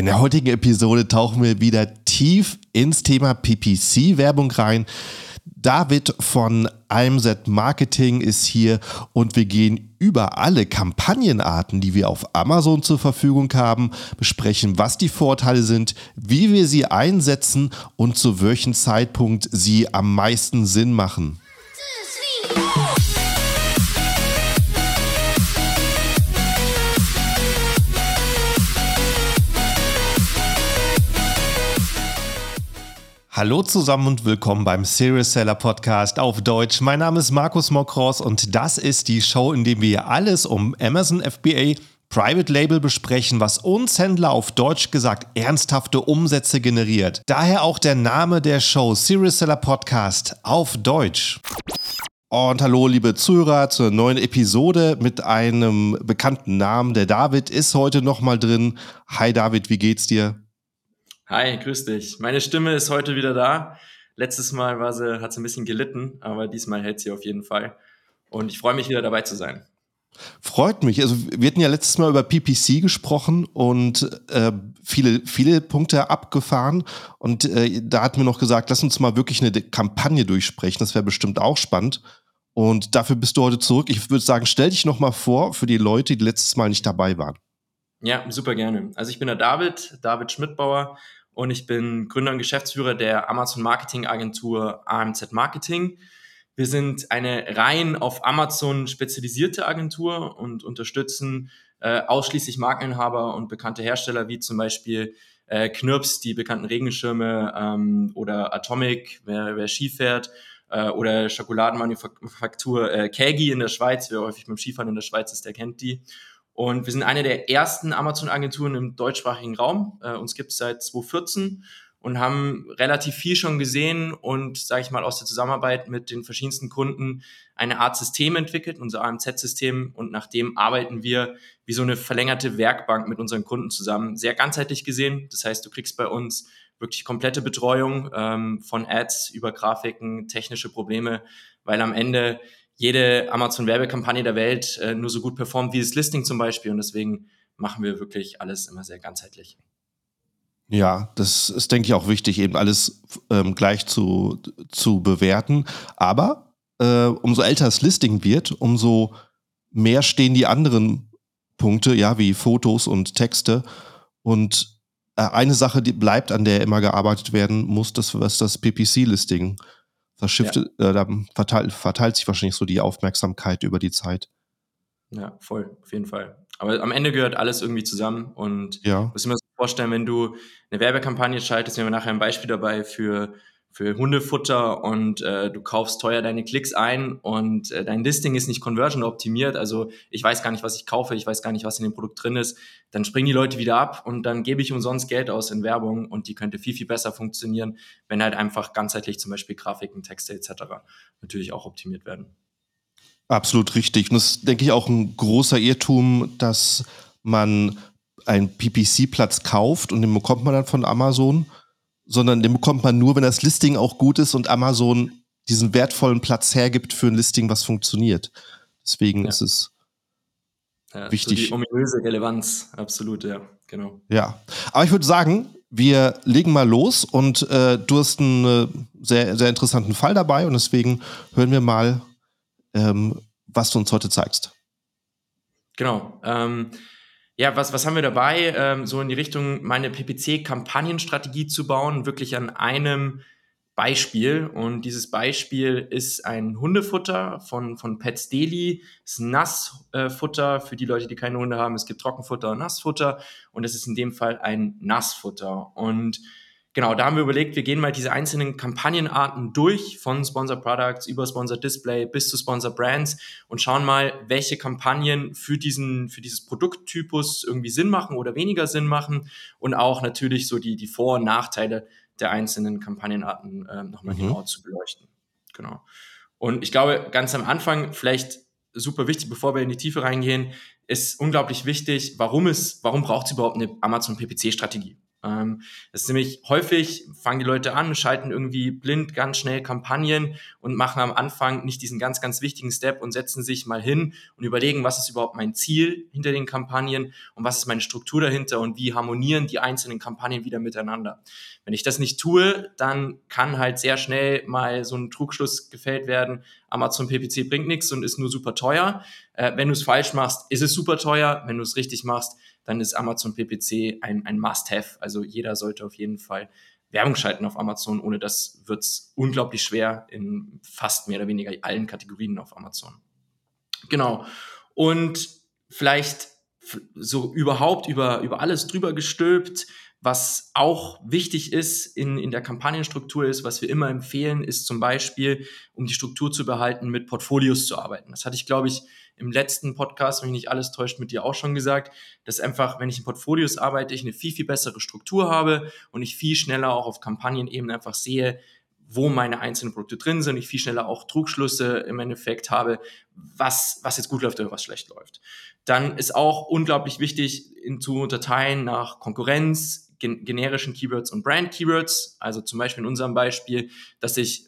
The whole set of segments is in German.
In der heutigen Episode tauchen wir wieder tief ins Thema PPC-Werbung rein. David von IMZ Marketing ist hier und wir gehen über alle Kampagnenarten, die wir auf Amazon zur Verfügung haben, besprechen, was die Vorteile sind, wie wir sie einsetzen und zu welchem Zeitpunkt sie am meisten Sinn machen. Hallo zusammen und willkommen beim Serious Seller Podcast auf Deutsch. Mein Name ist Markus Mokros und das ist die Show, in der wir alles um Amazon FBA Private Label besprechen, was uns Händler auf Deutsch gesagt ernsthafte Umsätze generiert. Daher auch der Name der Show Serious Seller Podcast auf Deutsch. Und hallo, liebe Zuhörer, zur neuen Episode mit einem bekannten Namen. Der David ist heute nochmal drin. Hi David, wie geht's dir? Hi, grüß dich. Meine Stimme ist heute wieder da. Letztes Mal war sie, hat sie ein bisschen gelitten, aber diesmal hält sie auf jeden Fall. Und ich freue mich wieder dabei zu sein. Freut mich. Also wir hatten ja letztes Mal über PPC gesprochen und äh, viele, viele Punkte abgefahren. Und äh, da hat mir noch gesagt, lass uns mal wirklich eine Kampagne durchsprechen. Das wäre bestimmt auch spannend. Und dafür bist du heute zurück. Ich würde sagen, stell dich noch mal vor für die Leute, die letztes Mal nicht dabei waren. Ja, super gerne. Also ich bin der David, David Schmidtbauer und ich bin Gründer und Geschäftsführer der Amazon Marketing Agentur AMZ Marketing. Wir sind eine rein auf Amazon spezialisierte Agentur und unterstützen äh, ausschließlich Markeninhaber und bekannte Hersteller wie zum Beispiel äh, Knirps, die bekannten Regenschirme ähm, oder Atomic, wer, wer Ski fährt äh, oder Schokoladenmanufaktur äh, Kegi in der Schweiz, wer häufig beim Skifahren in der Schweiz ist, der kennt die. Und wir sind eine der ersten Amazon-Agenturen im deutschsprachigen Raum. Äh, uns gibt es seit 2014 und haben relativ viel schon gesehen und, sage ich mal, aus der Zusammenarbeit mit den verschiedensten Kunden eine Art System entwickelt, unser AMZ-System. Und nach dem arbeiten wir wie so eine verlängerte Werkbank mit unseren Kunden zusammen, sehr ganzheitlich gesehen. Das heißt, du kriegst bei uns wirklich komplette Betreuung ähm, von Ads über Grafiken, technische Probleme, weil am Ende jede Amazon-Werbekampagne der Welt äh, nur so gut performt wie das Listing zum Beispiel. Und deswegen machen wir wirklich alles immer sehr ganzheitlich. Ja, das ist, denke ich, auch wichtig, eben alles ähm, gleich zu, zu bewerten. Aber äh, umso älter das Listing wird, umso mehr stehen die anderen Punkte, ja, wie Fotos und Texte. Und äh, eine Sache, die bleibt, an der immer gearbeitet werden muss, das was das PPC-Listing verschiftet, ja. äh, da verteilt, verteilt sich wahrscheinlich so die Aufmerksamkeit über die Zeit. Ja, voll, auf jeden Fall. Aber am Ende gehört alles irgendwie zusammen und ja. muss mir so vorstellen, wenn du eine Werbekampagne schaltest, wir haben nachher ein Beispiel dabei für für Hundefutter und äh, du kaufst teuer deine Klicks ein und äh, dein Listing ist nicht conversion optimiert, also ich weiß gar nicht, was ich kaufe, ich weiß gar nicht, was in dem Produkt drin ist, dann springen die Leute wieder ab und dann gebe ich umsonst Geld aus in Werbung und die könnte viel, viel besser funktionieren, wenn halt einfach ganzheitlich zum Beispiel Grafiken, Texte etc. natürlich auch optimiert werden. Absolut richtig. Und das ist, denke ich, auch ein großer Irrtum, dass man einen PPC-Platz kauft und den bekommt man dann von Amazon sondern den bekommt man nur, wenn das Listing auch gut ist und Amazon diesen wertvollen Platz hergibt für ein Listing, was funktioniert. Deswegen ja. ist es ja, wichtig. So die ominöse Relevanz, absolut, ja, genau. Ja, aber ich würde sagen, wir legen mal los und äh, du hast einen äh, sehr, sehr interessanten Fall dabei und deswegen hören wir mal, ähm, was du uns heute zeigst. Genau. Ähm, ja, was, was haben wir dabei? Ähm, so in die Richtung, meine PPC-Kampagnenstrategie zu bauen, wirklich an einem Beispiel. Und dieses Beispiel ist ein Hundefutter von, von Pets Daily. Es ist Nassfutter für die Leute, die keine Hunde haben. Es gibt Trockenfutter und Nassfutter. Und es ist in dem Fall ein Nassfutter. Und genau, da haben wir überlegt, wir gehen mal diese einzelnen Kampagnenarten durch, von Sponsor Products über Sponsor Display bis zu Sponsor Brands und schauen mal, welche Kampagnen für diesen, für dieses Produkttypus irgendwie Sinn machen oder weniger Sinn machen und auch natürlich so die, die Vor- und Nachteile der einzelnen Kampagnenarten äh, nochmal mhm. genauer zu beleuchten. Genau. Und ich glaube, ganz am Anfang vielleicht super wichtig, bevor wir in die Tiefe reingehen, ist unglaublich wichtig, warum es, warum braucht es überhaupt eine Amazon PPC Strategie? Ähm, das ist nämlich häufig, fangen die Leute an, schalten irgendwie blind ganz schnell Kampagnen und machen am Anfang nicht diesen ganz, ganz wichtigen Step und setzen sich mal hin und überlegen, was ist überhaupt mein Ziel hinter den Kampagnen und was ist meine Struktur dahinter und wie harmonieren die einzelnen Kampagnen wieder miteinander. Wenn ich das nicht tue, dann kann halt sehr schnell mal so ein Trugschluss gefällt werden, Amazon PPC bringt nichts und ist nur super teuer. Äh, wenn du es falsch machst, ist es super teuer. Wenn du es richtig machst, dann ist Amazon PPC ein, ein Must-Have. Also jeder sollte auf jeden Fall Werbung schalten auf Amazon. Ohne das wird es unglaublich schwer in fast mehr oder weniger allen Kategorien auf Amazon. Genau. Und vielleicht so überhaupt über, über alles drüber gestülpt, was auch wichtig ist in, in der Kampagnenstruktur ist, was wir immer empfehlen, ist zum Beispiel, um die Struktur zu behalten, mit Portfolios zu arbeiten. Das hatte ich, glaube ich, im letzten Podcast, wenn mich nicht alles täuscht, mit dir auch schon gesagt, dass einfach, wenn ich in Portfolios arbeite, ich eine viel, viel bessere Struktur habe und ich viel schneller auch auf Kampagnenebene einfach sehe, wo meine einzelnen Produkte drin sind, ich viel schneller auch Trugschlüsse im Endeffekt habe, was, was jetzt gut läuft oder was schlecht läuft. Dann ist auch unglaublich wichtig in, zu unterteilen nach Konkurrenz, gen generischen Keywords und Brand-Keywords. Also zum Beispiel in unserem Beispiel, dass ich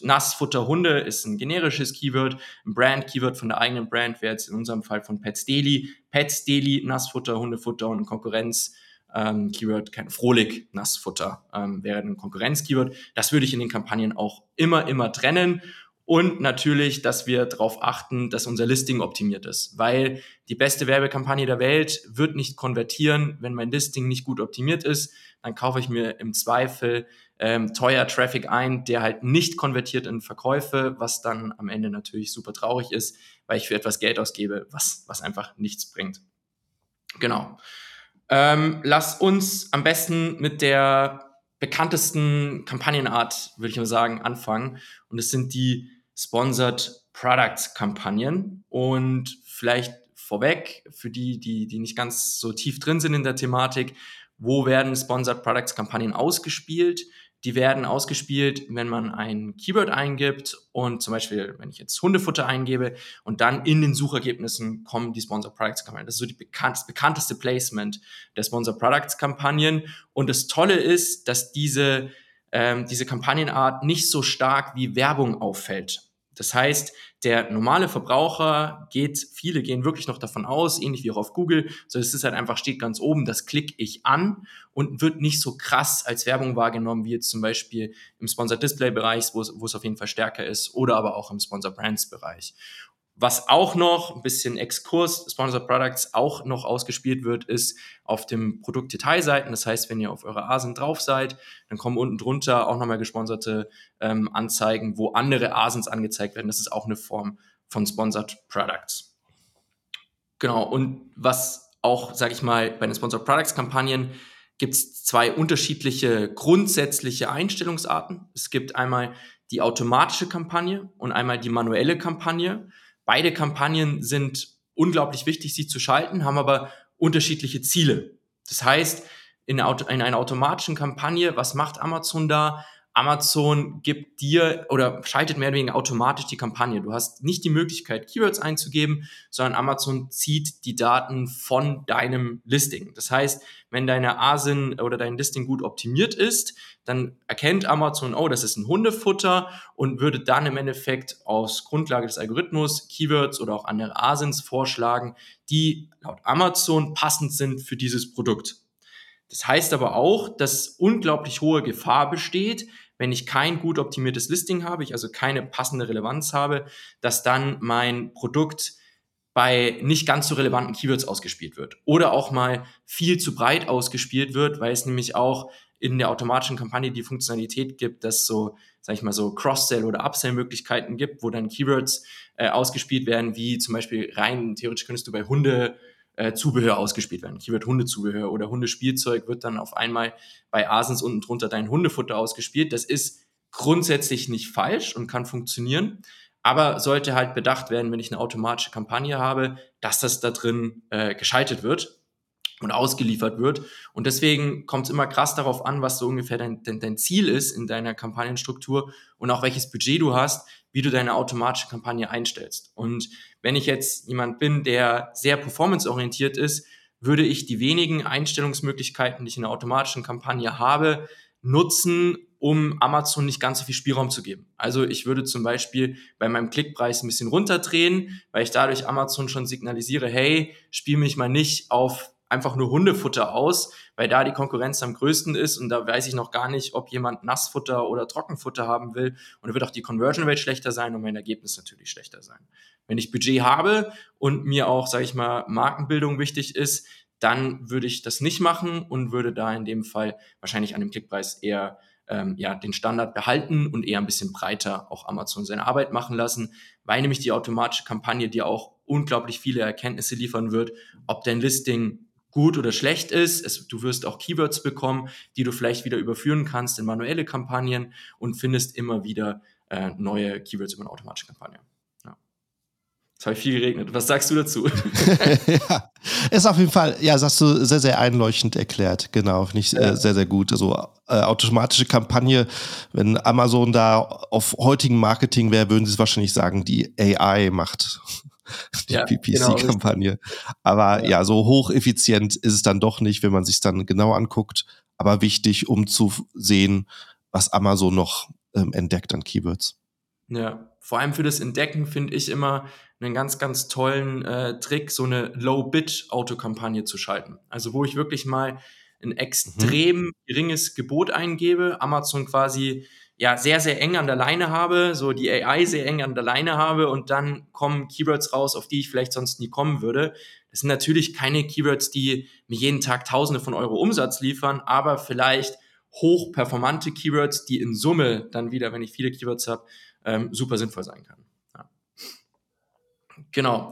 Nassfutter Hunde ist ein generisches Keyword, ein Brand-Keyword von der eigenen Brand wäre jetzt in unserem Fall von Pets Daily, Pets Daily, Nassfutter, Hundefutter und Konkurrenz. Ähm, Keyword, kein Frohlich, Nassfutter ähm, wäre ein Konkurrenz-Keyword. Das würde ich in den Kampagnen auch immer, immer trennen und natürlich, dass wir darauf achten, dass unser Listing optimiert ist, weil die beste Werbekampagne der Welt wird nicht konvertieren, wenn mein Listing nicht gut optimiert ist. Dann kaufe ich mir im Zweifel ähm, teuer Traffic ein, der halt nicht konvertiert in Verkäufe, was dann am Ende natürlich super traurig ist, weil ich für etwas Geld ausgebe, was, was einfach nichts bringt. Genau. Ähm, lass uns am besten mit der bekanntesten Kampagnenart, würde ich mal sagen, anfangen. Und es sind die Sponsored Products Kampagnen. Und vielleicht vorweg, für die, die, die nicht ganz so tief drin sind in der Thematik, wo werden Sponsored Products Kampagnen ausgespielt? Die werden ausgespielt, wenn man ein Keyword eingibt und zum Beispiel, wenn ich jetzt Hundefutter eingebe und dann in den Suchergebnissen kommen die Sponsored Products Kampagnen. Das ist so die bekannt, das bekannteste Placement der Sponsored Products Kampagnen. Und das Tolle ist, dass diese, ähm, diese Kampagnenart nicht so stark wie Werbung auffällt. Das heißt, der normale Verbraucher geht, viele gehen wirklich noch davon aus, ähnlich wie auch auf Google, so es ist halt einfach, steht ganz oben, das klicke ich an und wird nicht so krass als Werbung wahrgenommen, wie jetzt zum Beispiel im Sponsored Display Bereich, wo es, wo es auf jeden Fall stärker ist, oder aber auch im Sponsored Brands Bereich. Was auch noch, ein bisschen Exkurs, Sponsored Products auch noch ausgespielt wird, ist auf dem Produktdetailseiten. Das heißt, wenn ihr auf eurer ASIN drauf seid, dann kommen unten drunter auch nochmal gesponserte ähm, Anzeigen, wo andere ASINs angezeigt werden. Das ist auch eine Form von Sponsored Products. Genau, und was auch, sage ich mal, bei den Sponsored Products Kampagnen gibt es zwei unterschiedliche grundsätzliche Einstellungsarten. Es gibt einmal die automatische Kampagne und einmal die manuelle Kampagne. Beide Kampagnen sind unglaublich wichtig, sie zu schalten, haben aber unterschiedliche Ziele. Das heißt, in, einer automatischen Kampagne, was macht Amazon da? Amazon gibt dir oder schaltet mehr oder weniger automatisch die Kampagne. Du hast nicht die Möglichkeit, Keywords einzugeben, sondern Amazon zieht die Daten von deinem Listing. Das heißt, wenn deine ASIN oder dein Listing gut optimiert ist, dann erkennt Amazon, oh, das ist ein Hundefutter und würde dann im Endeffekt aus Grundlage des Algorithmus Keywords oder auch andere ASINs vorschlagen, die laut Amazon passend sind für dieses Produkt. Das heißt aber auch, dass unglaublich hohe Gefahr besteht, wenn ich kein gut optimiertes Listing habe, ich also keine passende Relevanz habe, dass dann mein Produkt bei nicht ganz so relevanten Keywords ausgespielt wird oder auch mal viel zu breit ausgespielt wird, weil es nämlich auch in der automatischen Kampagne die Funktionalität gibt, dass so, sag ich mal, so Cross-Sell oder Upsell-Möglichkeiten gibt, wo dann Keywords äh, ausgespielt werden, wie zum Beispiel rein, theoretisch könntest du bei Hunde äh, Zubehör ausgespielt werden. Keyword Hundezubehör oder Hundespielzeug wird dann auf einmal bei Asens unten drunter dein Hundefutter ausgespielt. Das ist grundsätzlich nicht falsch und kann funktionieren, aber sollte halt bedacht werden, wenn ich eine automatische Kampagne habe, dass das da drin äh, geschaltet wird und ausgeliefert wird. Und deswegen kommt es immer krass darauf an, was so ungefähr dein, dein, dein Ziel ist in deiner Kampagnenstruktur und auch welches Budget du hast, wie du deine automatische Kampagne einstellst. Und wenn ich jetzt jemand bin, der sehr performanceorientiert ist, würde ich die wenigen Einstellungsmöglichkeiten, die ich in einer automatischen Kampagne habe, nutzen, um Amazon nicht ganz so viel Spielraum zu geben. Also ich würde zum Beispiel bei meinem Klickpreis ein bisschen runterdrehen, weil ich dadurch Amazon schon signalisiere, hey, spiel mich mal nicht auf einfach nur Hundefutter aus, weil da die Konkurrenz am größten ist und da weiß ich noch gar nicht, ob jemand Nassfutter oder Trockenfutter haben will und da wird auch die Conversion Rate schlechter sein und mein Ergebnis natürlich schlechter sein. Wenn ich Budget habe und mir auch, sage ich mal, Markenbildung wichtig ist, dann würde ich das nicht machen und würde da in dem Fall wahrscheinlich an dem Klickpreis eher ähm, ja, den Standard behalten und eher ein bisschen breiter auch Amazon seine Arbeit machen lassen, weil nämlich die automatische Kampagne dir auch unglaublich viele Erkenntnisse liefern wird, ob dein Listing gut oder schlecht ist. Es, du wirst auch Keywords bekommen, die du vielleicht wieder überführen kannst in manuelle Kampagnen und findest immer wieder äh, neue Keywords über eine automatische Kampagne. Es hat viel geregnet. Was sagst du dazu? ja, ist auf jeden Fall, ja, das hast du sehr, sehr einleuchtend erklärt. Genau, nicht äh, sehr, sehr gut. Also äh, automatische Kampagne, wenn Amazon da auf heutigen Marketing wäre, würden sie es wahrscheinlich sagen, die AI macht die ja, PPC-Kampagne. Genau, Aber ja. ja, so hocheffizient ist es dann doch nicht, wenn man sich dann genau anguckt. Aber wichtig, um zu sehen, was Amazon noch ähm, entdeckt an Keywords. Ja, vor allem für das Entdecken finde ich immer einen ganz, ganz tollen äh, Trick, so eine Low-Bit-Autokampagne zu schalten. Also wo ich wirklich mal ein extrem mhm. geringes Gebot eingebe, Amazon quasi ja sehr, sehr eng an der Leine habe, so die AI sehr eng an der Leine habe und dann kommen Keywords raus, auf die ich vielleicht sonst nie kommen würde. Das sind natürlich keine Keywords, die mir jeden Tag Tausende von Euro Umsatz liefern, aber vielleicht hochperformante Keywords, die in Summe dann wieder, wenn ich viele Keywords habe, ähm, super sinnvoll sein kann. Ja. Genau.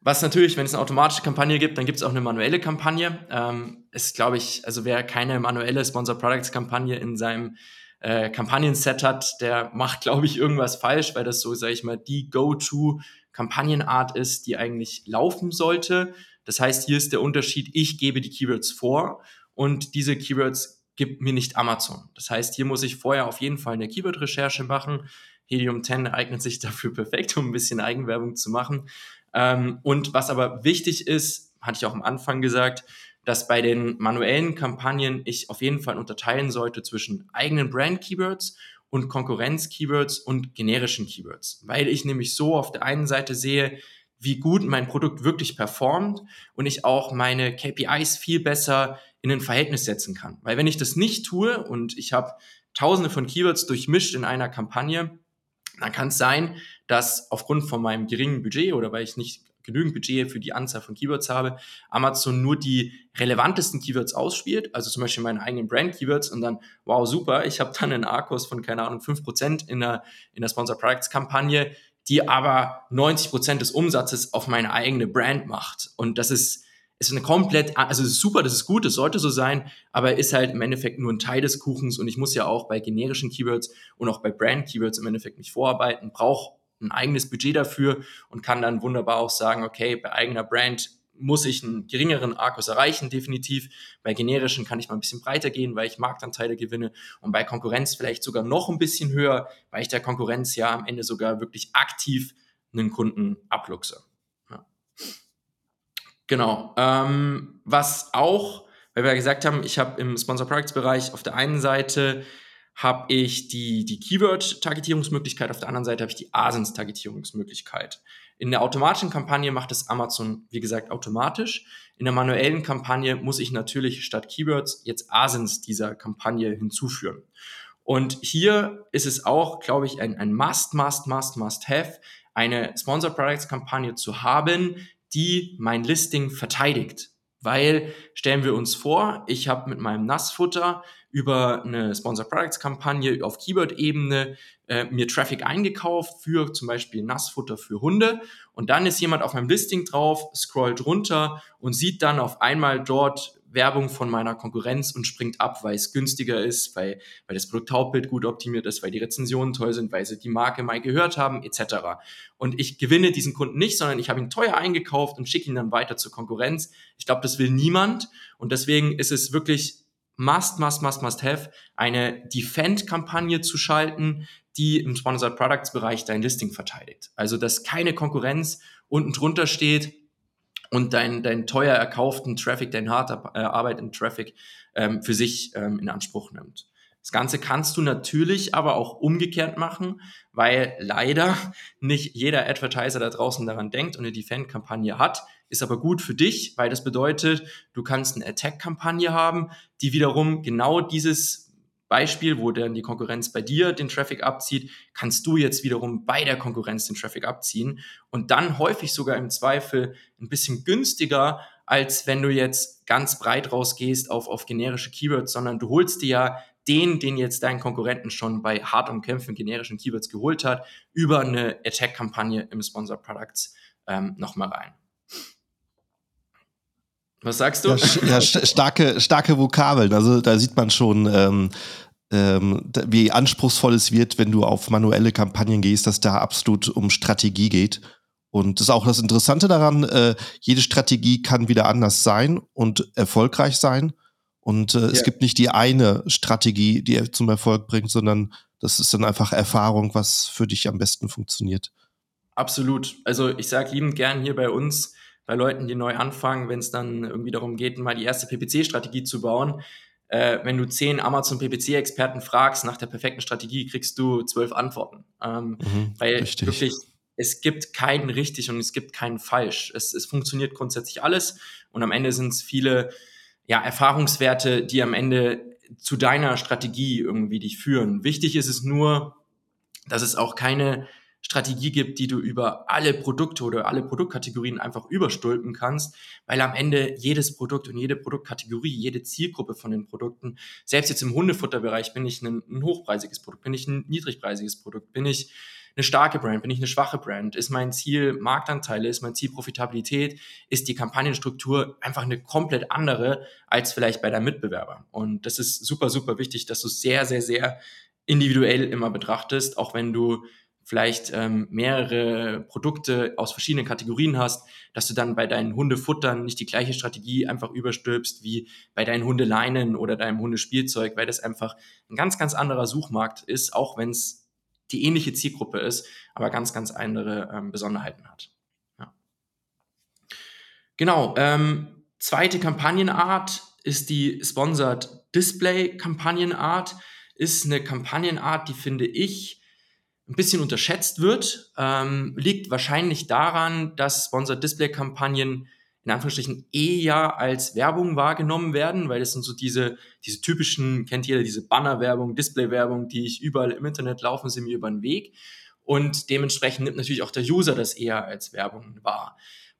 Was natürlich, wenn es eine automatische Kampagne gibt, dann gibt es auch eine manuelle Kampagne. Ähm, ist, glaube ich, also wer keine manuelle Sponsor Products Kampagne in seinem äh, Kampagnen-Set hat, der macht, glaube ich, irgendwas falsch, weil das so, sage ich mal, die Go-To Kampagnenart ist, die eigentlich laufen sollte. Das heißt, hier ist der Unterschied, ich gebe die Keywords vor und diese Keywords gibt mir nicht Amazon. Das heißt, hier muss ich vorher auf jeden Fall eine Keyword-Recherche machen. Helium 10 eignet sich dafür perfekt, um ein bisschen Eigenwerbung zu machen. Ähm, und was aber wichtig ist, hatte ich auch am Anfang gesagt, dass bei den manuellen Kampagnen ich auf jeden Fall unterteilen sollte zwischen eigenen Brand-Keywords und Konkurrenz-Keywords und generischen Keywords, weil ich nämlich so auf der einen Seite sehe, wie gut mein Produkt wirklich performt und ich auch meine KPIs viel besser in ein Verhältnis setzen kann. Weil wenn ich das nicht tue und ich habe tausende von Keywords durchmischt in einer Kampagne, dann kann es sein, dass aufgrund von meinem geringen Budget oder weil ich nicht genügend Budget für die Anzahl von Keywords habe, Amazon nur die relevantesten Keywords ausspielt, also zum Beispiel meine eigenen Brand-Keywords und dann, wow, super, ich habe dann einen A-Kurs von, keine Ahnung, 5% in der, in der Sponsor Products-Kampagne, die aber 90% des Umsatzes auf meine eigene Brand macht. Und das ist, ist eine komplett, also ist super, das ist gut, das sollte so sein, aber ist halt im Endeffekt nur ein Teil des Kuchens und ich muss ja auch bei generischen Keywords und auch bei Brand-Keywords im Endeffekt nicht vorarbeiten, brauche ein eigenes Budget dafür und kann dann wunderbar auch sagen, okay, bei eigener Brand muss ich einen geringeren Arcus erreichen, definitiv. Bei generischen kann ich mal ein bisschen breiter gehen, weil ich Marktanteile gewinne und bei Konkurrenz vielleicht sogar noch ein bisschen höher, weil ich der Konkurrenz ja am Ende sogar wirklich aktiv einen Kunden abluchse. Genau. Ähm, was auch, weil wir ja gesagt haben, ich habe im Sponsor Products Bereich auf der einen Seite habe ich die, die Keyword-Targetierungsmöglichkeit, auf der anderen Seite habe ich die Asins-Targetierungsmöglichkeit. In der automatischen Kampagne macht es Amazon, wie gesagt, automatisch. In der manuellen Kampagne muss ich natürlich statt Keywords jetzt Asins dieser Kampagne hinzuführen. Und hier ist es auch, glaube ich, ein, ein Must, Must, Must, Must Have, eine Sponsor Products Kampagne zu haben, die mein Listing verteidigt. Weil stellen wir uns vor, ich habe mit meinem Nassfutter über eine Sponsor Products Kampagne auf Keyword-Ebene äh, mir Traffic eingekauft für zum Beispiel Nassfutter für Hunde und dann ist jemand auf meinem Listing drauf, scrollt runter und sieht dann auf einmal dort Werbung von meiner Konkurrenz und springt ab, weil es günstiger ist, weil, weil das Produkthauptbild gut optimiert ist, weil die Rezensionen toll sind, weil sie die Marke mal gehört haben, etc. Und ich gewinne diesen Kunden nicht, sondern ich habe ihn teuer eingekauft und schicke ihn dann weiter zur Konkurrenz. Ich glaube, das will niemand. Und deswegen ist es wirklich must, must, must, must have, eine Defend-Kampagne zu schalten, die im Sponsored Products Bereich dein Listing verteidigt. Also, dass keine Konkurrenz unten drunter steht, und deinen dein teuer erkauften Traffic, äh, Arbeit in Traffic ähm, für sich ähm, in Anspruch nimmt. Das Ganze kannst du natürlich aber auch umgekehrt machen, weil leider nicht jeder Advertiser da draußen daran denkt und eine Defend-Kampagne hat. Ist aber gut für dich, weil das bedeutet, du kannst eine Attack-Kampagne haben, die wiederum genau dieses Beispiel, wo dann die Konkurrenz bei dir den Traffic abzieht, kannst du jetzt wiederum bei der Konkurrenz den Traffic abziehen und dann häufig sogar im Zweifel ein bisschen günstiger, als wenn du jetzt ganz breit rausgehst auf, auf generische Keywords, sondern du holst dir ja den, den jetzt dein Konkurrenten schon bei hart umkämpften generischen Keywords geholt hat, über eine Attack-Kampagne im Sponsor Products ähm, nochmal rein. Was sagst du? Ja, ja, starke, starke Vokabeln. Also da sieht man schon, ähm, ähm, wie anspruchsvoll es wird, wenn du auf manuelle Kampagnen gehst, dass da absolut um Strategie geht. Und das ist auch das Interessante daran, äh, jede Strategie kann wieder anders sein und erfolgreich sein. Und äh, ja. es gibt nicht die eine Strategie, die zum Erfolg bringt, sondern das ist dann einfach Erfahrung, was für dich am besten funktioniert. Absolut. Also ich sage liebend gern hier bei uns, bei Leuten, die neu anfangen, wenn es dann irgendwie darum geht, mal die erste PPC-Strategie zu bauen. Äh, wenn du zehn Amazon PPC-Experten fragst nach der perfekten Strategie, kriegst du zwölf Antworten. Ähm, mhm, weil richtig. wirklich, es gibt keinen richtig und es gibt keinen falsch. Es, es funktioniert grundsätzlich alles und am Ende sind es viele ja, Erfahrungswerte, die am Ende zu deiner Strategie irgendwie dich führen. Wichtig ist es nur, dass es auch keine Strategie gibt, die du über alle Produkte oder alle Produktkategorien einfach überstülpen kannst, weil am Ende jedes Produkt und jede Produktkategorie, jede Zielgruppe von den Produkten, selbst jetzt im Hundefutterbereich bin ich ein, ein hochpreisiges Produkt, bin ich ein niedrigpreisiges Produkt, bin ich eine starke Brand, bin ich eine schwache Brand, ist mein Ziel Marktanteile, ist mein Ziel Profitabilität, ist die Kampagnenstruktur einfach eine komplett andere als vielleicht bei deinem Mitbewerber. Und das ist super, super wichtig, dass du sehr, sehr, sehr individuell immer betrachtest, auch wenn du vielleicht ähm, mehrere Produkte aus verschiedenen Kategorien hast, dass du dann bei deinen Hundefuttern nicht die gleiche Strategie einfach überstülpst wie bei deinen Hundeleinen oder deinem Hundespielzeug, weil das einfach ein ganz, ganz anderer Suchmarkt ist, auch wenn es die ähnliche Zielgruppe ist, aber ganz, ganz andere ähm, Besonderheiten hat. Ja. Genau. Ähm, zweite Kampagnenart ist die Sponsored Display Kampagnenart. Ist eine Kampagnenart, die finde ich ein bisschen unterschätzt wird, ähm, liegt wahrscheinlich daran, dass Sponsored Display Kampagnen in Anführungsstrichen eher als Werbung wahrgenommen werden, weil das sind so diese, diese typischen, kennt jeder, diese Banner-Werbung, Display-Werbung, die ich überall im Internet laufen sie mir über den Weg. Und dementsprechend nimmt natürlich auch der User das eher als Werbung wahr.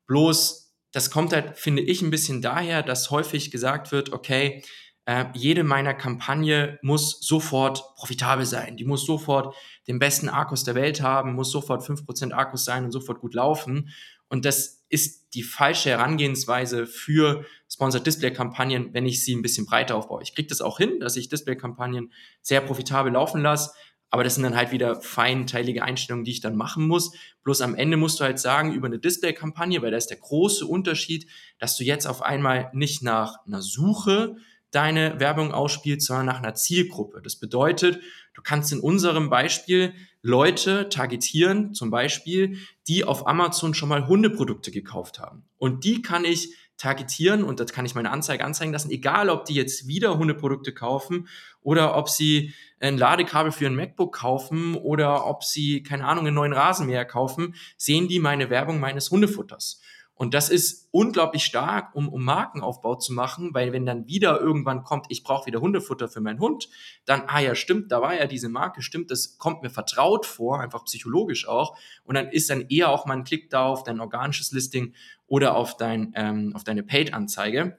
Bloß, das kommt halt, finde ich, ein bisschen daher, dass häufig gesagt wird, okay, äh, jede meiner Kampagne muss sofort profitabel sein. Die muss sofort den besten Akkus der Welt haben, muss sofort 5% Akkus sein und sofort gut laufen. Und das ist die falsche Herangehensweise für Sponsored Display Kampagnen, wenn ich sie ein bisschen breiter aufbaue. Ich kriege das auch hin, dass ich Display Kampagnen sehr profitabel laufen lasse, aber das sind dann halt wieder feinteilige Einstellungen, die ich dann machen muss. Bloß am Ende musst du halt sagen, über eine Display-Kampagne, weil da ist der große Unterschied, dass du jetzt auf einmal nicht nach einer Suche deine Werbung ausspielst, sondern nach einer Zielgruppe. Das bedeutet, du kannst in unserem Beispiel Leute targetieren, zum Beispiel, die auf Amazon schon mal Hundeprodukte gekauft haben. Und die kann ich targetieren und das kann ich meine Anzeige anzeigen lassen, egal ob die jetzt wieder Hundeprodukte kaufen oder ob sie ein Ladekabel für ein MacBook kaufen oder ob sie, keine Ahnung, einen neuen Rasenmäher kaufen, sehen die meine Werbung meines Hundefutters. Und das ist unglaublich stark, um, um Markenaufbau zu machen, weil wenn dann wieder irgendwann kommt, ich brauche wieder Hundefutter für meinen Hund, dann, ah ja, stimmt, da war ja diese Marke, stimmt, das kommt mir vertraut vor, einfach psychologisch auch. Und dann ist dann eher auch mal ein Klick da auf dein organisches Listing oder auf, dein, ähm, auf deine Paid-Anzeige.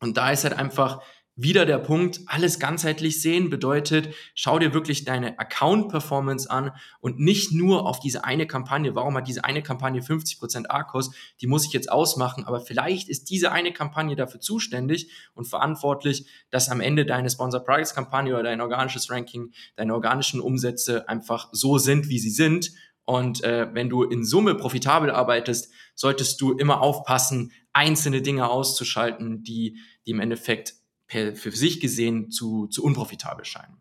Und da ist halt einfach wieder der Punkt, alles ganzheitlich sehen bedeutet, schau dir wirklich deine Account-Performance an und nicht nur auf diese eine Kampagne. Warum hat diese eine Kampagne 50% ARKOS? Die muss ich jetzt ausmachen, aber vielleicht ist diese eine Kampagne dafür zuständig und verantwortlich, dass am Ende deine Sponsor Products Kampagne oder dein organisches Ranking, deine organischen Umsätze einfach so sind, wie sie sind. Und äh, wenn du in Summe profitabel arbeitest, solltest du immer aufpassen, einzelne Dinge auszuschalten, die, die im Endeffekt per, für sich gesehen zu, zu unprofitabel scheinen.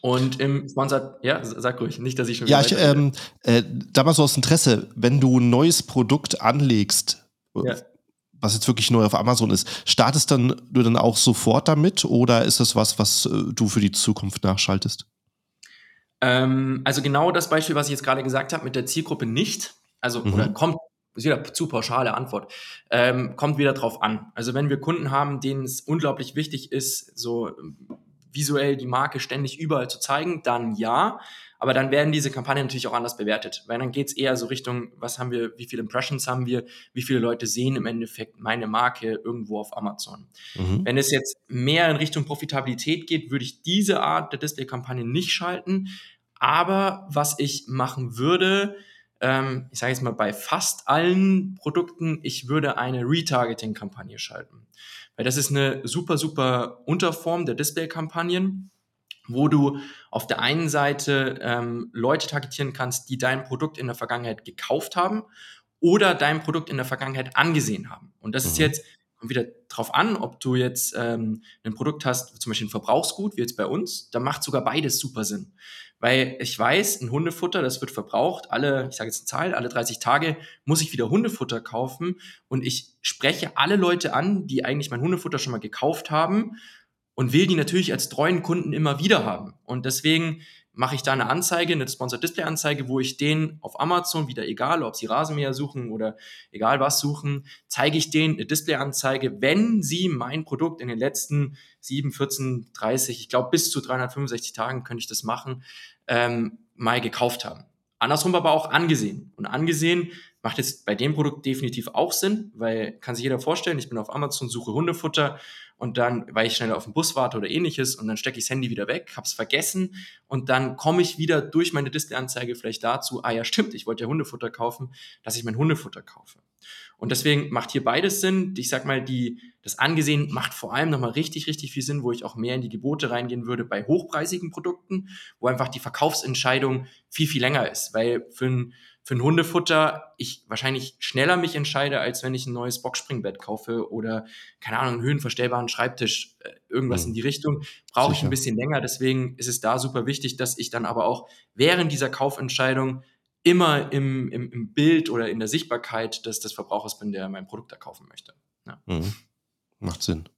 Und im Sponsor, ja, sag ruhig, nicht, dass ich schon Ja, ich, ähm, äh, damals so aus Interesse, wenn du ein neues Produkt anlegst, ja. was jetzt wirklich neu auf Amazon ist, startest dann du dann auch sofort damit oder ist das was, was äh, du für die Zukunft nachschaltest? Ähm, also genau das Beispiel, was ich jetzt gerade gesagt habe, mit der Zielgruppe nicht. Also, mhm. oder kommt, ist wieder zu pauschale Antwort, ähm, kommt wieder drauf an. Also wenn wir Kunden haben, denen es unglaublich wichtig ist, so ähm, visuell die Marke ständig überall zu zeigen, dann ja. Aber dann werden diese Kampagnen natürlich auch anders bewertet, weil dann geht es eher so Richtung, was haben wir, wie viele Impressions haben wir, wie viele Leute sehen im Endeffekt meine Marke irgendwo auf Amazon. Mhm. Wenn es jetzt mehr in Richtung Profitabilität geht, würde ich diese Art der Display-Kampagne nicht schalten. Aber was ich machen würde, ähm, ich sage jetzt mal bei fast allen Produkten, ich würde eine Retargeting-Kampagne schalten. Weil das ist eine super, super Unterform der Display-Kampagnen wo du auf der einen Seite ähm, Leute targetieren kannst, die dein Produkt in der Vergangenheit gekauft haben oder dein Produkt in der Vergangenheit angesehen haben. Und das mhm. ist jetzt kommt wieder drauf an, ob du jetzt ähm, ein Produkt hast, zum Beispiel ein Verbrauchsgut, wie jetzt bei uns, da macht sogar beides super Sinn. Weil ich weiß, ein Hundefutter, das wird verbraucht, alle, ich sage jetzt eine Zahl, alle 30 Tage muss ich wieder Hundefutter kaufen und ich spreche alle Leute an, die eigentlich mein Hundefutter schon mal gekauft haben und will die natürlich als treuen Kunden immer wieder haben. Und deswegen mache ich da eine Anzeige, eine Sponsored Display Anzeige, wo ich denen auf Amazon, wieder egal, ob sie Rasenmäher suchen oder egal was suchen, zeige ich denen eine Display Anzeige, wenn sie mein Produkt in den letzten 7, 14, 30, ich glaube bis zu 365 Tagen könnte ich das machen, ähm, mal gekauft haben. Andersrum aber auch angesehen. Und angesehen macht jetzt bei dem Produkt definitiv auch Sinn, weil kann sich jeder vorstellen, ich bin auf Amazon, suche Hundefutter und dann, weil ich schnell auf den Bus warte oder ähnliches und dann stecke ich das Handy wieder weg, habe es vergessen und dann komme ich wieder durch meine Displayanzeige vielleicht dazu, ah ja stimmt, ich wollte ja Hundefutter kaufen, dass ich mein Hundefutter kaufe. Und deswegen macht hier beides Sinn. Ich sag mal, die, das Angesehen macht vor allem nochmal richtig, richtig viel Sinn, wo ich auch mehr in die Gebote reingehen würde bei hochpreisigen Produkten, wo einfach die Verkaufsentscheidung viel, viel länger ist. Weil für ein, für ein Hundefutter ich wahrscheinlich schneller mich entscheide, als wenn ich ein neues Boxspringbett kaufe oder, keine Ahnung, einen höhenverstellbaren Schreibtisch, äh, irgendwas mhm. in die Richtung, brauche ich ein bisschen länger. Deswegen ist es da super wichtig, dass ich dann aber auch während dieser Kaufentscheidung immer im, im, im Bild oder in der Sichtbarkeit des, des Verbrauchers bin, der mein Produkt da kaufen möchte. Ja. Mhm. Macht Sinn.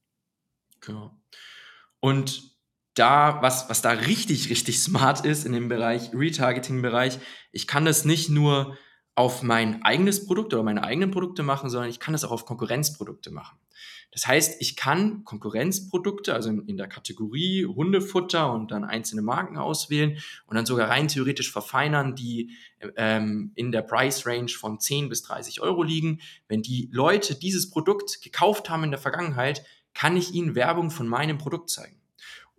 Genau. Und da, was, was da richtig, richtig smart ist in dem Bereich, Retargeting-Bereich, ich kann das nicht nur auf mein eigenes Produkt oder meine eigenen Produkte machen, sondern ich kann das auch auf Konkurrenzprodukte machen. Das heißt, ich kann Konkurrenzprodukte, also in, der Kategorie Hundefutter und dann einzelne Marken auswählen und dann sogar rein theoretisch verfeinern, die ähm, in der Price Range von 10 bis 30 Euro liegen. Wenn die Leute dieses Produkt gekauft haben in der Vergangenheit, kann ich ihnen Werbung von meinem Produkt zeigen.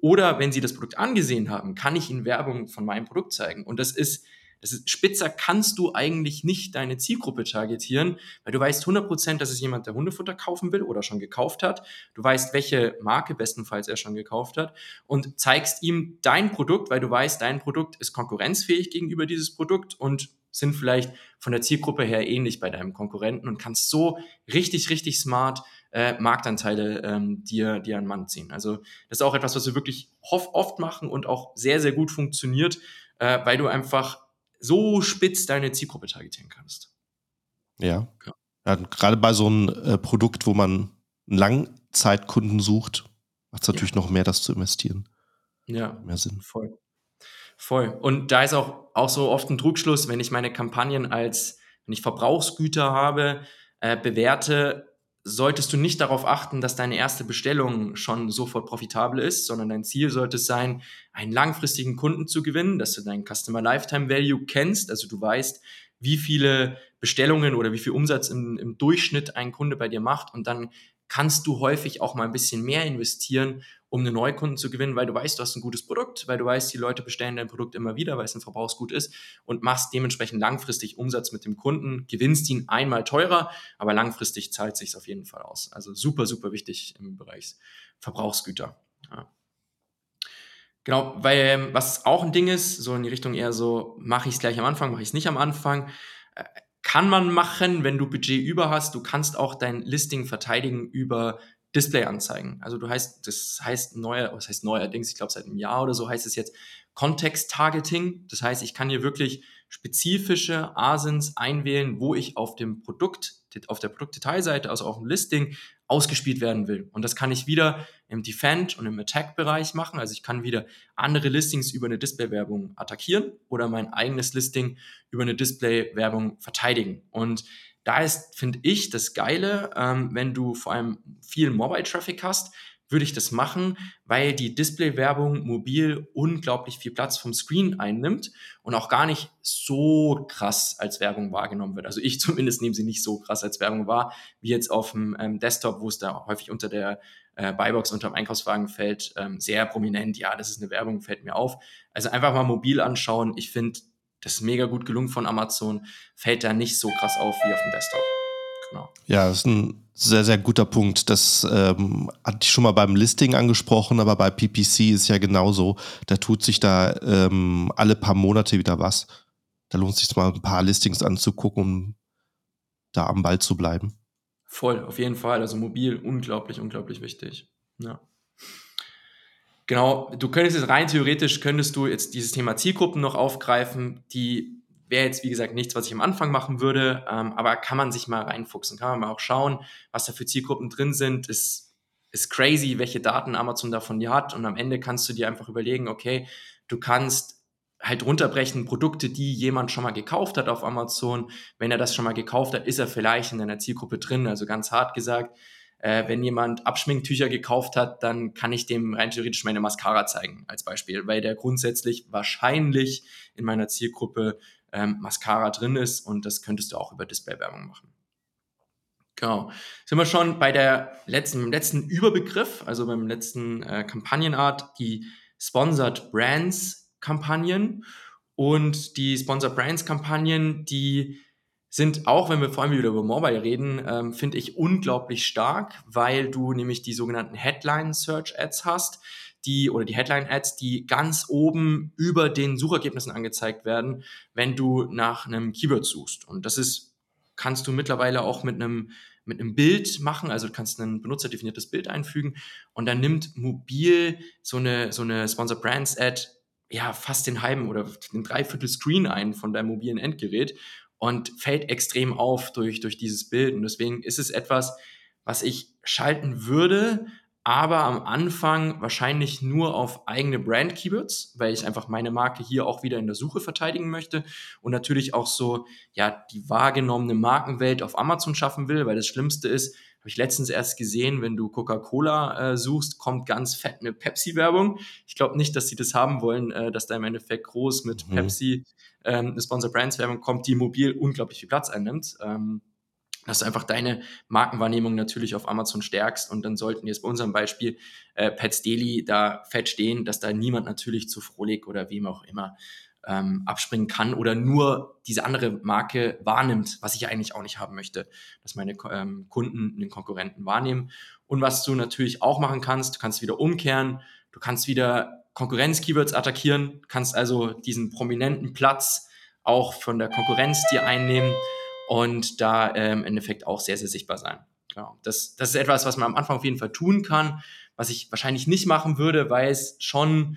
Oder wenn Sie das Produkt angesehen haben, kann ich Ihnen Werbung von meinem Produkt zeigen. Und das ist, das ist spitzer kannst du eigentlich nicht deine Zielgruppe targetieren, weil du weißt 100%, dass es jemand, der Hundefutter kaufen will oder schon gekauft hat. Du weißt, welche Marke bestenfalls er schon gekauft hat und zeigst ihm dein Produkt, weil du weißt, dein Produkt ist konkurrenzfähig gegenüber dieses Produkt und sind vielleicht von der Zielgruppe her ähnlich bei deinem Konkurrenten und kannst so richtig, richtig smart äh, Marktanteile ähm, dir, dir an Mann ziehen. Also das ist auch etwas, was wir wirklich oft machen und auch sehr, sehr gut funktioniert, äh, weil du einfach so spitz deine Zielgruppe targetieren kannst. Ja. ja. ja gerade bei so einem äh, Produkt, wo man einen Langzeitkunden sucht, macht es natürlich ja. noch mehr, das zu investieren. Ja, mehr Sinn. Voll. Voll. Und da ist auch, auch so oft ein Trugschluss, wenn ich meine Kampagnen als, wenn ich Verbrauchsgüter habe, äh, bewerte, solltest du nicht darauf achten, dass deine erste Bestellung schon sofort profitabel ist, sondern dein Ziel sollte es sein, einen langfristigen Kunden zu gewinnen, dass du deinen Customer Lifetime Value kennst, also du weißt, wie viele Bestellungen oder wie viel Umsatz im, im Durchschnitt ein Kunde bei dir macht und dann kannst du häufig auch mal ein bisschen mehr investieren, um eine Neukunden zu gewinnen, weil du weißt, du hast ein gutes Produkt, weil du weißt, die Leute bestellen dein Produkt immer wieder, weil es ein Verbrauchsgut ist und machst dementsprechend langfristig Umsatz mit dem Kunden, gewinnst ihn einmal teurer, aber langfristig zahlt sich auf jeden Fall aus. Also super, super wichtig im Bereich Verbrauchsgüter. Ja. Genau, weil ähm, was auch ein Ding ist, so in die Richtung eher so, mache ich es gleich am Anfang, mache ich es nicht am Anfang, äh, kann man machen, wenn du Budget über hast. Du kannst auch dein Listing verteidigen über Display-Anzeigen. Also du heißt, das heißt neuer, was heißt neuerdings, ich glaube seit einem Jahr oder so heißt es jetzt Kontext-Targeting. Das heißt, ich kann hier wirklich spezifische ASINs einwählen, wo ich auf dem Produkt auf der Produktdetailseite, also auf dem Listing, ausgespielt werden will. Und das kann ich wieder im Defend- und im Attack-Bereich machen. Also ich kann wieder andere Listings über eine Display-Werbung attackieren oder mein eigenes Listing über eine Display-Werbung verteidigen. Und da ist, finde ich, das Geile, ähm, wenn du vor allem viel Mobile-Traffic hast, würde ich das machen, weil die Display-Werbung mobil unglaublich viel Platz vom Screen einnimmt und auch gar nicht so krass als Werbung wahrgenommen wird. Also ich zumindest nehme sie nicht so krass als Werbung wahr, wie jetzt auf dem ähm, Desktop, wo es da häufig unter der äh, Buybox unter dem Einkaufswagen fällt, ähm, sehr prominent. Ja, das ist eine Werbung, fällt mir auf. Also einfach mal mobil anschauen. Ich finde, das ist mega gut gelungen von Amazon. Fällt da nicht so krass auf wie auf dem Desktop. Genau. Ja, das ist ein sehr, sehr guter Punkt. Das ähm, hatte ich schon mal beim Listing angesprochen, aber bei PPC ist ja genauso. Da tut sich da ähm, alle paar Monate wieder was. Da lohnt es sich mal ein paar Listings anzugucken, um da am Ball zu bleiben. Voll, auf jeden Fall. Also mobil unglaublich, unglaublich wichtig. Ja. Genau, du könntest jetzt rein theoretisch, könntest du jetzt dieses Thema Zielgruppen noch aufgreifen, die wäre jetzt, wie gesagt, nichts, was ich am Anfang machen würde, ähm, aber kann man sich mal reinfuchsen, kann man mal auch schauen, was da für Zielgruppen drin sind. Ist, ist crazy, welche Daten Amazon davon dir hat und am Ende kannst du dir einfach überlegen, okay, du kannst halt runterbrechen, Produkte, die jemand schon mal gekauft hat auf Amazon. Wenn er das schon mal gekauft hat, ist er vielleicht in deiner Zielgruppe drin. Also ganz hart gesagt, äh, wenn jemand Abschminktücher gekauft hat, dann kann ich dem rein theoretisch meine Mascara zeigen als Beispiel, weil der grundsätzlich wahrscheinlich in meiner Zielgruppe ähm, Mascara drin ist und das könntest du auch über Displaywerbung machen. Genau. Sind wir schon bei der letzten, letzten Überbegriff, also beim letzten äh, Kampagnenart, die Sponsored Brands Kampagnen. Und die Sponsored Brands Kampagnen, die sind auch, wenn wir vor allem wieder über Mobile reden, ähm, finde ich unglaublich stark, weil du nämlich die sogenannten Headline Search Ads hast die oder die Headline-Ads, die ganz oben über den Suchergebnissen angezeigt werden, wenn du nach einem Keyword suchst. Und das ist, kannst du mittlerweile auch mit einem mit einem Bild machen, also du kannst ein benutzerdefiniertes Bild einfügen und dann nimmt mobil so eine, so eine Sponsor Brands Ad ja fast den halben oder den Dreiviertel Screen ein von deinem mobilen Endgerät und fällt extrem auf durch, durch dieses Bild. Und deswegen ist es etwas, was ich schalten würde, aber am Anfang wahrscheinlich nur auf eigene Brand-Keywords, weil ich einfach meine Marke hier auch wieder in der Suche verteidigen möchte und natürlich auch so, ja, die wahrgenommene Markenwelt auf Amazon schaffen will, weil das Schlimmste ist, habe ich letztens erst gesehen, wenn du Coca-Cola äh, suchst, kommt ganz fett eine Pepsi-Werbung. Ich glaube nicht, dass sie das haben wollen, äh, dass da im Endeffekt groß mit mhm. Pepsi ähm, eine Sponsor Brands Werbung kommt, die mobil unglaublich viel Platz einnimmt. Ähm, dass du einfach deine Markenwahrnehmung natürlich auf Amazon stärkst und dann sollten jetzt bei unserem Beispiel äh, Pets Daily da fett stehen, dass da niemand natürlich zu Frohlich oder wem auch immer ähm, abspringen kann oder nur diese andere Marke wahrnimmt, was ich eigentlich auch nicht haben möchte, dass meine ähm, Kunden einen Konkurrenten wahrnehmen. Und was du natürlich auch machen kannst, du kannst wieder umkehren, du kannst wieder Konkurrenz-Keywords attackieren, kannst also diesen prominenten Platz auch von der Konkurrenz dir einnehmen und da ähm, im Endeffekt auch sehr, sehr sichtbar sein. Genau. Das, das ist etwas, was man am Anfang auf jeden Fall tun kann, was ich wahrscheinlich nicht machen würde, weil es schon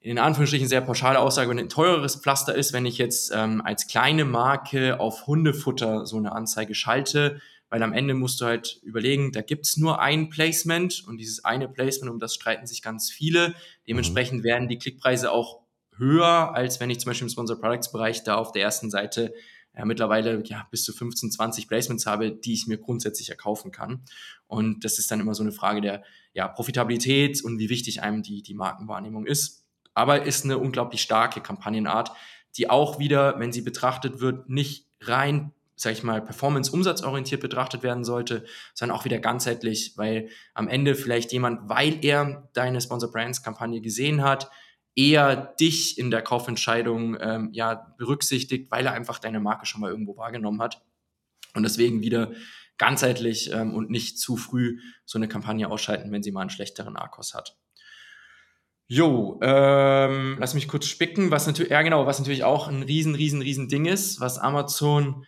in Anführungsstrichen sehr pauschale Aussage, wenn ein teureres Pflaster ist, wenn ich jetzt ähm, als kleine Marke auf Hundefutter so eine Anzeige schalte, weil am Ende musst du halt überlegen, da gibt's nur ein Placement und dieses eine Placement, um das streiten sich ganz viele. Dementsprechend mhm. werden die Klickpreise auch höher, als wenn ich zum Beispiel im Sponsor Products Bereich da auf der ersten Seite ja, mittlerweile ja, bis zu 15, 20 Placements habe, die ich mir grundsätzlich erkaufen kann. Und das ist dann immer so eine Frage der ja, Profitabilität und wie wichtig einem die, die Markenwahrnehmung ist. Aber ist eine unglaublich starke Kampagnenart, die auch wieder, wenn sie betrachtet wird, nicht rein sag ich mal, performance-umsatzorientiert betrachtet werden sollte, sondern auch wieder ganzheitlich, weil am Ende vielleicht jemand, weil er deine Sponsor Brands Kampagne gesehen hat, eher dich in der Kaufentscheidung ähm, ja, berücksichtigt, weil er einfach deine Marke schon mal irgendwo wahrgenommen hat. Und deswegen wieder ganzheitlich ähm, und nicht zu früh so eine Kampagne ausschalten, wenn sie mal einen schlechteren Arkos hat. Jo, ähm, lass mich kurz spicken, was natürlich, ja genau, was natürlich auch ein riesen, riesen, riesen Ding ist, was Amazon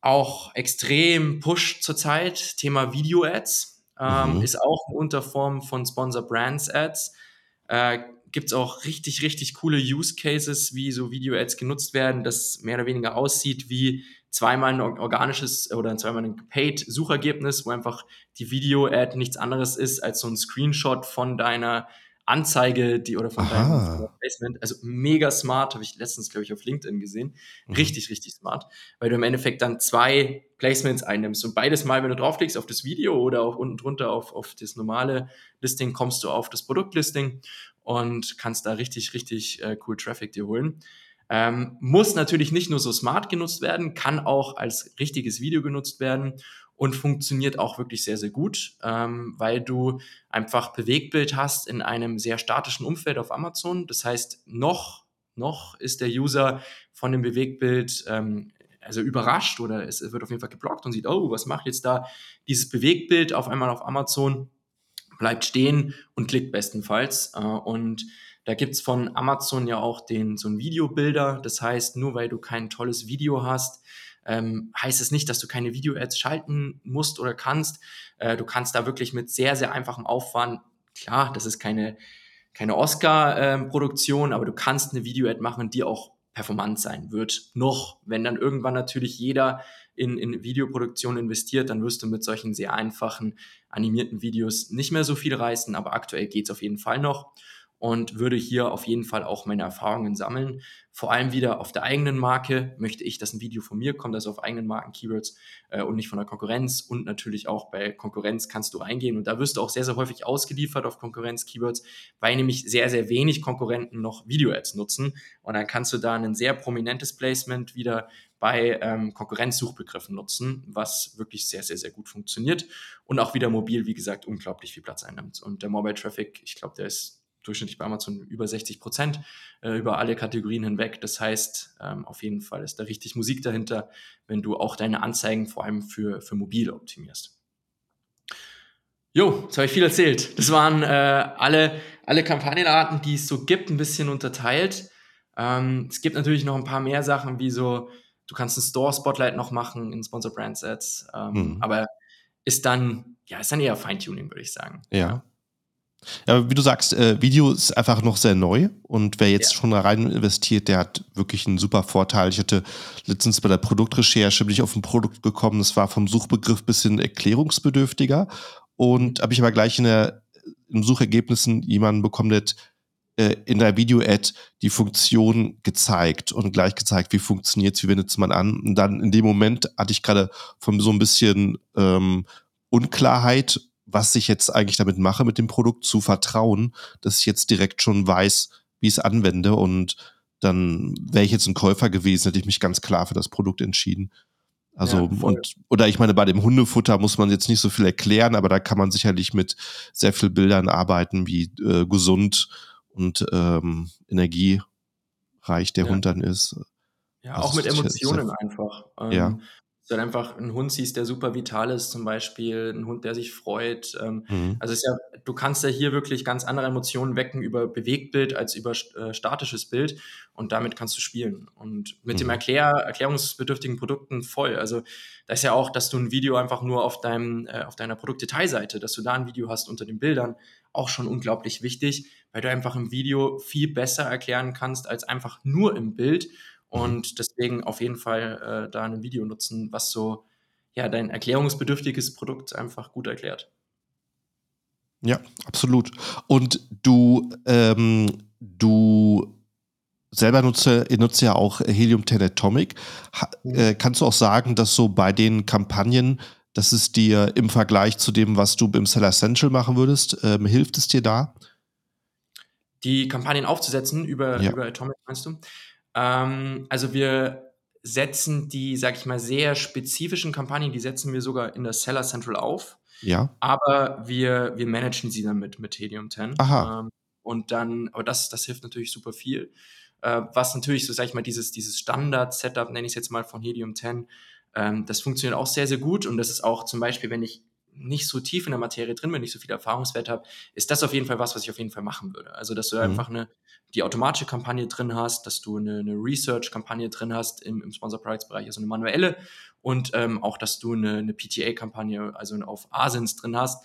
auch extrem pusht zurzeit, Thema Video-Ads, ähm, mhm. ist auch eine Unterform von Sponsor Brands Ads. Äh, gibt es auch richtig, richtig coole Use Cases, wie so Video-Ads genutzt werden, das mehr oder weniger aussieht wie zweimal ein organisches oder zweimal ein Paid-Suchergebnis, wo einfach die Video-Ad nichts anderes ist als so ein Screenshot von deiner Anzeige, die oder von Aha. deinem Placement. Also mega smart, habe ich letztens, glaube ich, auf LinkedIn gesehen. Mhm. Richtig, richtig smart, weil du im Endeffekt dann zwei Placements einnimmst und beides Mal, wenn du draufklickst auf das Video oder auch unten drunter auf, auf das normale Listing, kommst du auf das Produktlisting und kannst da richtig, richtig äh, cool Traffic dir holen. Ähm, muss natürlich nicht nur so smart genutzt werden, kann auch als richtiges Video genutzt werden und funktioniert auch wirklich sehr, sehr gut, ähm, weil du einfach Bewegtbild hast in einem sehr statischen Umfeld auf Amazon. Das heißt, noch, noch ist der User von dem Bewegtbild ähm, also überrascht oder es wird auf jeden Fall geblockt und sieht, oh, was macht jetzt da dieses Bewegtbild auf einmal auf Amazon, bleibt stehen und klickt bestenfalls. Äh, und da gibt es von Amazon ja auch den, so einen Videobilder. Das heißt, nur weil du kein tolles Video hast, ähm, heißt es nicht, dass du keine Video-Ads schalten musst oder kannst. Äh, du kannst da wirklich mit sehr, sehr einfachem Aufwand, klar, das ist keine, keine Oscar-Produktion, ähm, aber du kannst eine Video-Ad machen, die auch performant sein wird. Noch, wenn dann irgendwann natürlich jeder in, in Videoproduktion investiert, dann wirst du mit solchen sehr einfachen animierten Videos nicht mehr so viel reißen, aber aktuell geht es auf jeden Fall noch und würde hier auf jeden Fall auch meine Erfahrungen sammeln. Vor allem wieder auf der eigenen Marke möchte ich, dass ein Video von mir kommt, also auf eigenen Marken-Keywords äh, und nicht von der Konkurrenz. Und natürlich auch bei Konkurrenz kannst du reingehen. Und da wirst du auch sehr, sehr häufig ausgeliefert auf Konkurrenz-Keywords, weil nämlich sehr, sehr wenig Konkurrenten noch Video-Ads nutzen. Und dann kannst du da ein sehr prominentes Placement wieder bei ähm, Konkurrenzsuchbegriffen nutzen, was wirklich sehr, sehr, sehr gut funktioniert. Und auch wieder mobil, wie gesagt, unglaublich viel Platz einnimmt. Und der Mobile Traffic, ich glaube, der ist durchschnittlich bei Amazon über 60 Prozent äh, über alle Kategorien hinweg. Das heißt, ähm, auf jeden Fall ist da richtig Musik dahinter, wenn du auch deine Anzeigen vor allem für, für mobil optimierst. Jo, jetzt habe ich viel erzählt. Das waren äh, alle, alle Kampagnenarten, die es so gibt, ein bisschen unterteilt. Ähm, es gibt natürlich noch ein paar mehr Sachen, wie so, du kannst ein Store-Spotlight noch machen in Sponsor Brand Sets, ähm, mhm. aber ist dann, ja, ist dann eher Feintuning, würde ich sagen. Ja. Ja, wie du sagst, äh, Video ist einfach noch sehr neu und wer jetzt ja. schon da rein investiert, der hat wirklich einen super Vorteil. Ich hatte letztens bei der Produktrecherche bin ich auf ein Produkt gekommen, das war vom Suchbegriff bisschen erklärungsbedürftiger und habe ich aber gleich in der in Suchergebnissen jemanden bekommen, der äh, in der Video-Ad die Funktion gezeigt und gleich gezeigt, wie funktioniert es, wie wendet es man an. Und dann in dem Moment hatte ich gerade von so ein bisschen ähm, Unklarheit was ich jetzt eigentlich damit mache, mit dem Produkt zu vertrauen, dass ich jetzt direkt schon weiß, wie ich es anwende und dann wäre ich jetzt ein Käufer gewesen, hätte ich mich ganz klar für das Produkt entschieden. Also, ja, und, oder ich meine, bei dem Hundefutter muss man jetzt nicht so viel erklären, aber da kann man sicherlich mit sehr viel Bildern arbeiten, wie äh, gesund und ähm, energiereich der ja. Hund dann ist. Ja, also auch mit Emotionen einfach. Ähm, ja du halt einfach einen Hund siehst, der super vital ist, zum Beispiel, ein Hund, der sich freut. Ähm, mhm. Also ist ja, du kannst ja hier wirklich ganz andere Emotionen wecken über Bewegtbild als über äh, statisches Bild und damit kannst du spielen. Und mit mhm. dem Erklär, erklärungsbedürftigen Produkten voll. Also da ist ja auch, dass du ein Video einfach nur auf deinem, äh, auf deiner Produktdetailseite, dass du da ein Video hast unter den Bildern, auch schon unglaublich wichtig, weil du einfach im Video viel besser erklären kannst als einfach nur im Bild. Und deswegen auf jeden Fall äh, da ein Video nutzen, was so ja dein erklärungsbedürftiges Produkt einfach gut erklärt. Ja, absolut. Und du, ähm, du selber nutze, nutze ja auch Helium 10 Atomic. Ha, mhm. äh, kannst du auch sagen, dass so bei den Kampagnen, dass es dir im Vergleich zu dem, was du im Seller Central machen würdest, ähm, hilft es dir da? Die Kampagnen aufzusetzen über, ja. über Atomic, meinst du? Ähm, also wir setzen die, sag ich mal, sehr spezifischen Kampagnen, die setzen wir sogar in der Seller Central auf. Ja. Aber wir, wir managen sie dann mit, mit Helium 10. Aha. Ähm, und dann, aber das, das hilft natürlich super viel. Äh, was natürlich, so sag ich mal, dieses, dieses Standard-Setup, nenne ich es jetzt mal von Helium 10, ähm, das funktioniert auch sehr, sehr gut. Und das ist auch zum Beispiel, wenn ich nicht so tief in der Materie drin bin, nicht so viel Erfahrungswert habe, ist das auf jeden Fall was, was ich auf jeden Fall machen würde. Also, dass du mhm. einfach eine, die automatische Kampagne drin hast, dass du eine, eine Research-Kampagne drin hast im, im Sponsor-Products-Bereich, also eine manuelle und ähm, auch, dass du eine, eine PTA-Kampagne, also auf Asins drin hast.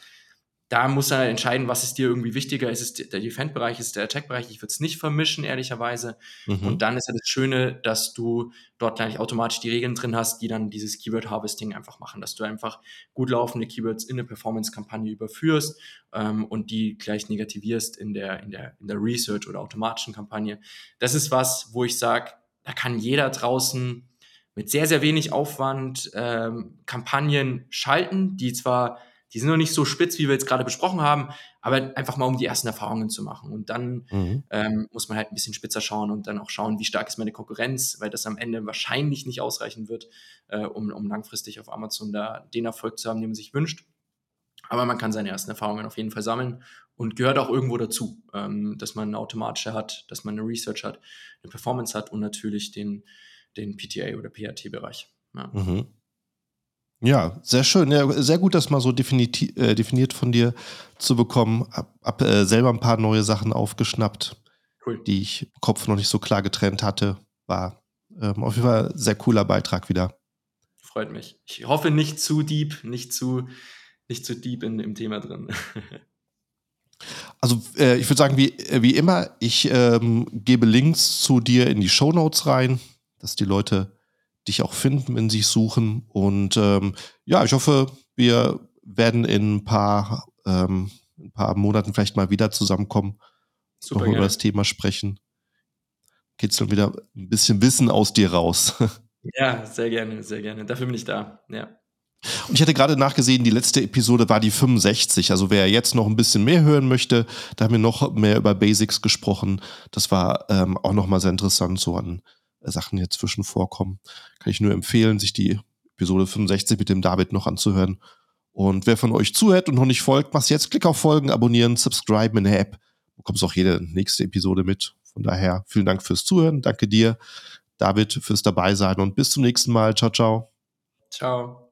Da muss er entscheiden, was ist dir irgendwie wichtiger. Ist es der Defend-Bereich, ist es der Attack-Bereich? Ich würde es nicht vermischen, ehrlicherweise. Mhm. Und dann ist ja das Schöne, dass du dort gleich automatisch die Regeln drin hast, die dann dieses Keyword-Harvesting einfach machen, dass du einfach gut laufende Keywords in eine Performance-Kampagne überführst ähm, und die gleich negativierst in der, in, der, in der Research- oder automatischen Kampagne. Das ist was, wo ich sage, da kann jeder draußen mit sehr, sehr wenig Aufwand ähm, Kampagnen schalten, die zwar die sind noch nicht so spitz, wie wir jetzt gerade besprochen haben, aber einfach mal, um die ersten Erfahrungen zu machen. Und dann mhm. ähm, muss man halt ein bisschen spitzer schauen und dann auch schauen, wie stark ist meine Konkurrenz, weil das am Ende wahrscheinlich nicht ausreichen wird, äh, um, um langfristig auf Amazon da den Erfolg zu haben, den man sich wünscht. Aber man kann seine ersten Erfahrungen auf jeden Fall sammeln und gehört auch irgendwo dazu, ähm, dass man eine automatische hat, dass man eine Research hat, eine Performance hat und natürlich den, den PTA oder PAT-Bereich. Ja. Mhm. Ja, sehr schön. Ja, sehr gut, das mal so äh, definiert von dir zu bekommen. Hab, hab äh, selber ein paar neue Sachen aufgeschnappt, cool. die ich im Kopf noch nicht so klar getrennt hatte. War ähm, auf jeden Fall ein sehr cooler Beitrag wieder. Freut mich. Ich hoffe nicht zu deep, nicht zu, nicht zu deep in, im Thema drin. Also äh, ich würde sagen, wie, äh, wie immer, ich ähm, gebe Links zu dir in die Show Notes rein, dass die Leute dich auch finden, wenn sie suchen. Und ähm, ja, ich hoffe, wir werden in ein paar, ähm, ein paar Monaten vielleicht mal wieder zusammenkommen, Super noch über das Thema sprechen. Dann wieder ein bisschen Wissen aus dir raus. Ja, sehr gerne, sehr gerne. Dafür bin ich da. Ja. Und ich hatte gerade nachgesehen, die letzte Episode war die 65. Also wer jetzt noch ein bisschen mehr hören möchte, da haben wir noch mehr über Basics gesprochen. Das war ähm, auch nochmal sehr interessant, so an Sachen hier zwischen vorkommen. Kann ich nur empfehlen, sich die Episode 65 mit dem David noch anzuhören. Und wer von euch zuhört und noch nicht folgt, machst jetzt Klick auf Folgen, abonnieren, subscriben in der App. Bekommst auch jede nächste Episode mit. Von daher vielen Dank fürs Zuhören. Danke dir, David, fürs Dabeisein und bis zum nächsten Mal. Ciao, ciao. Ciao.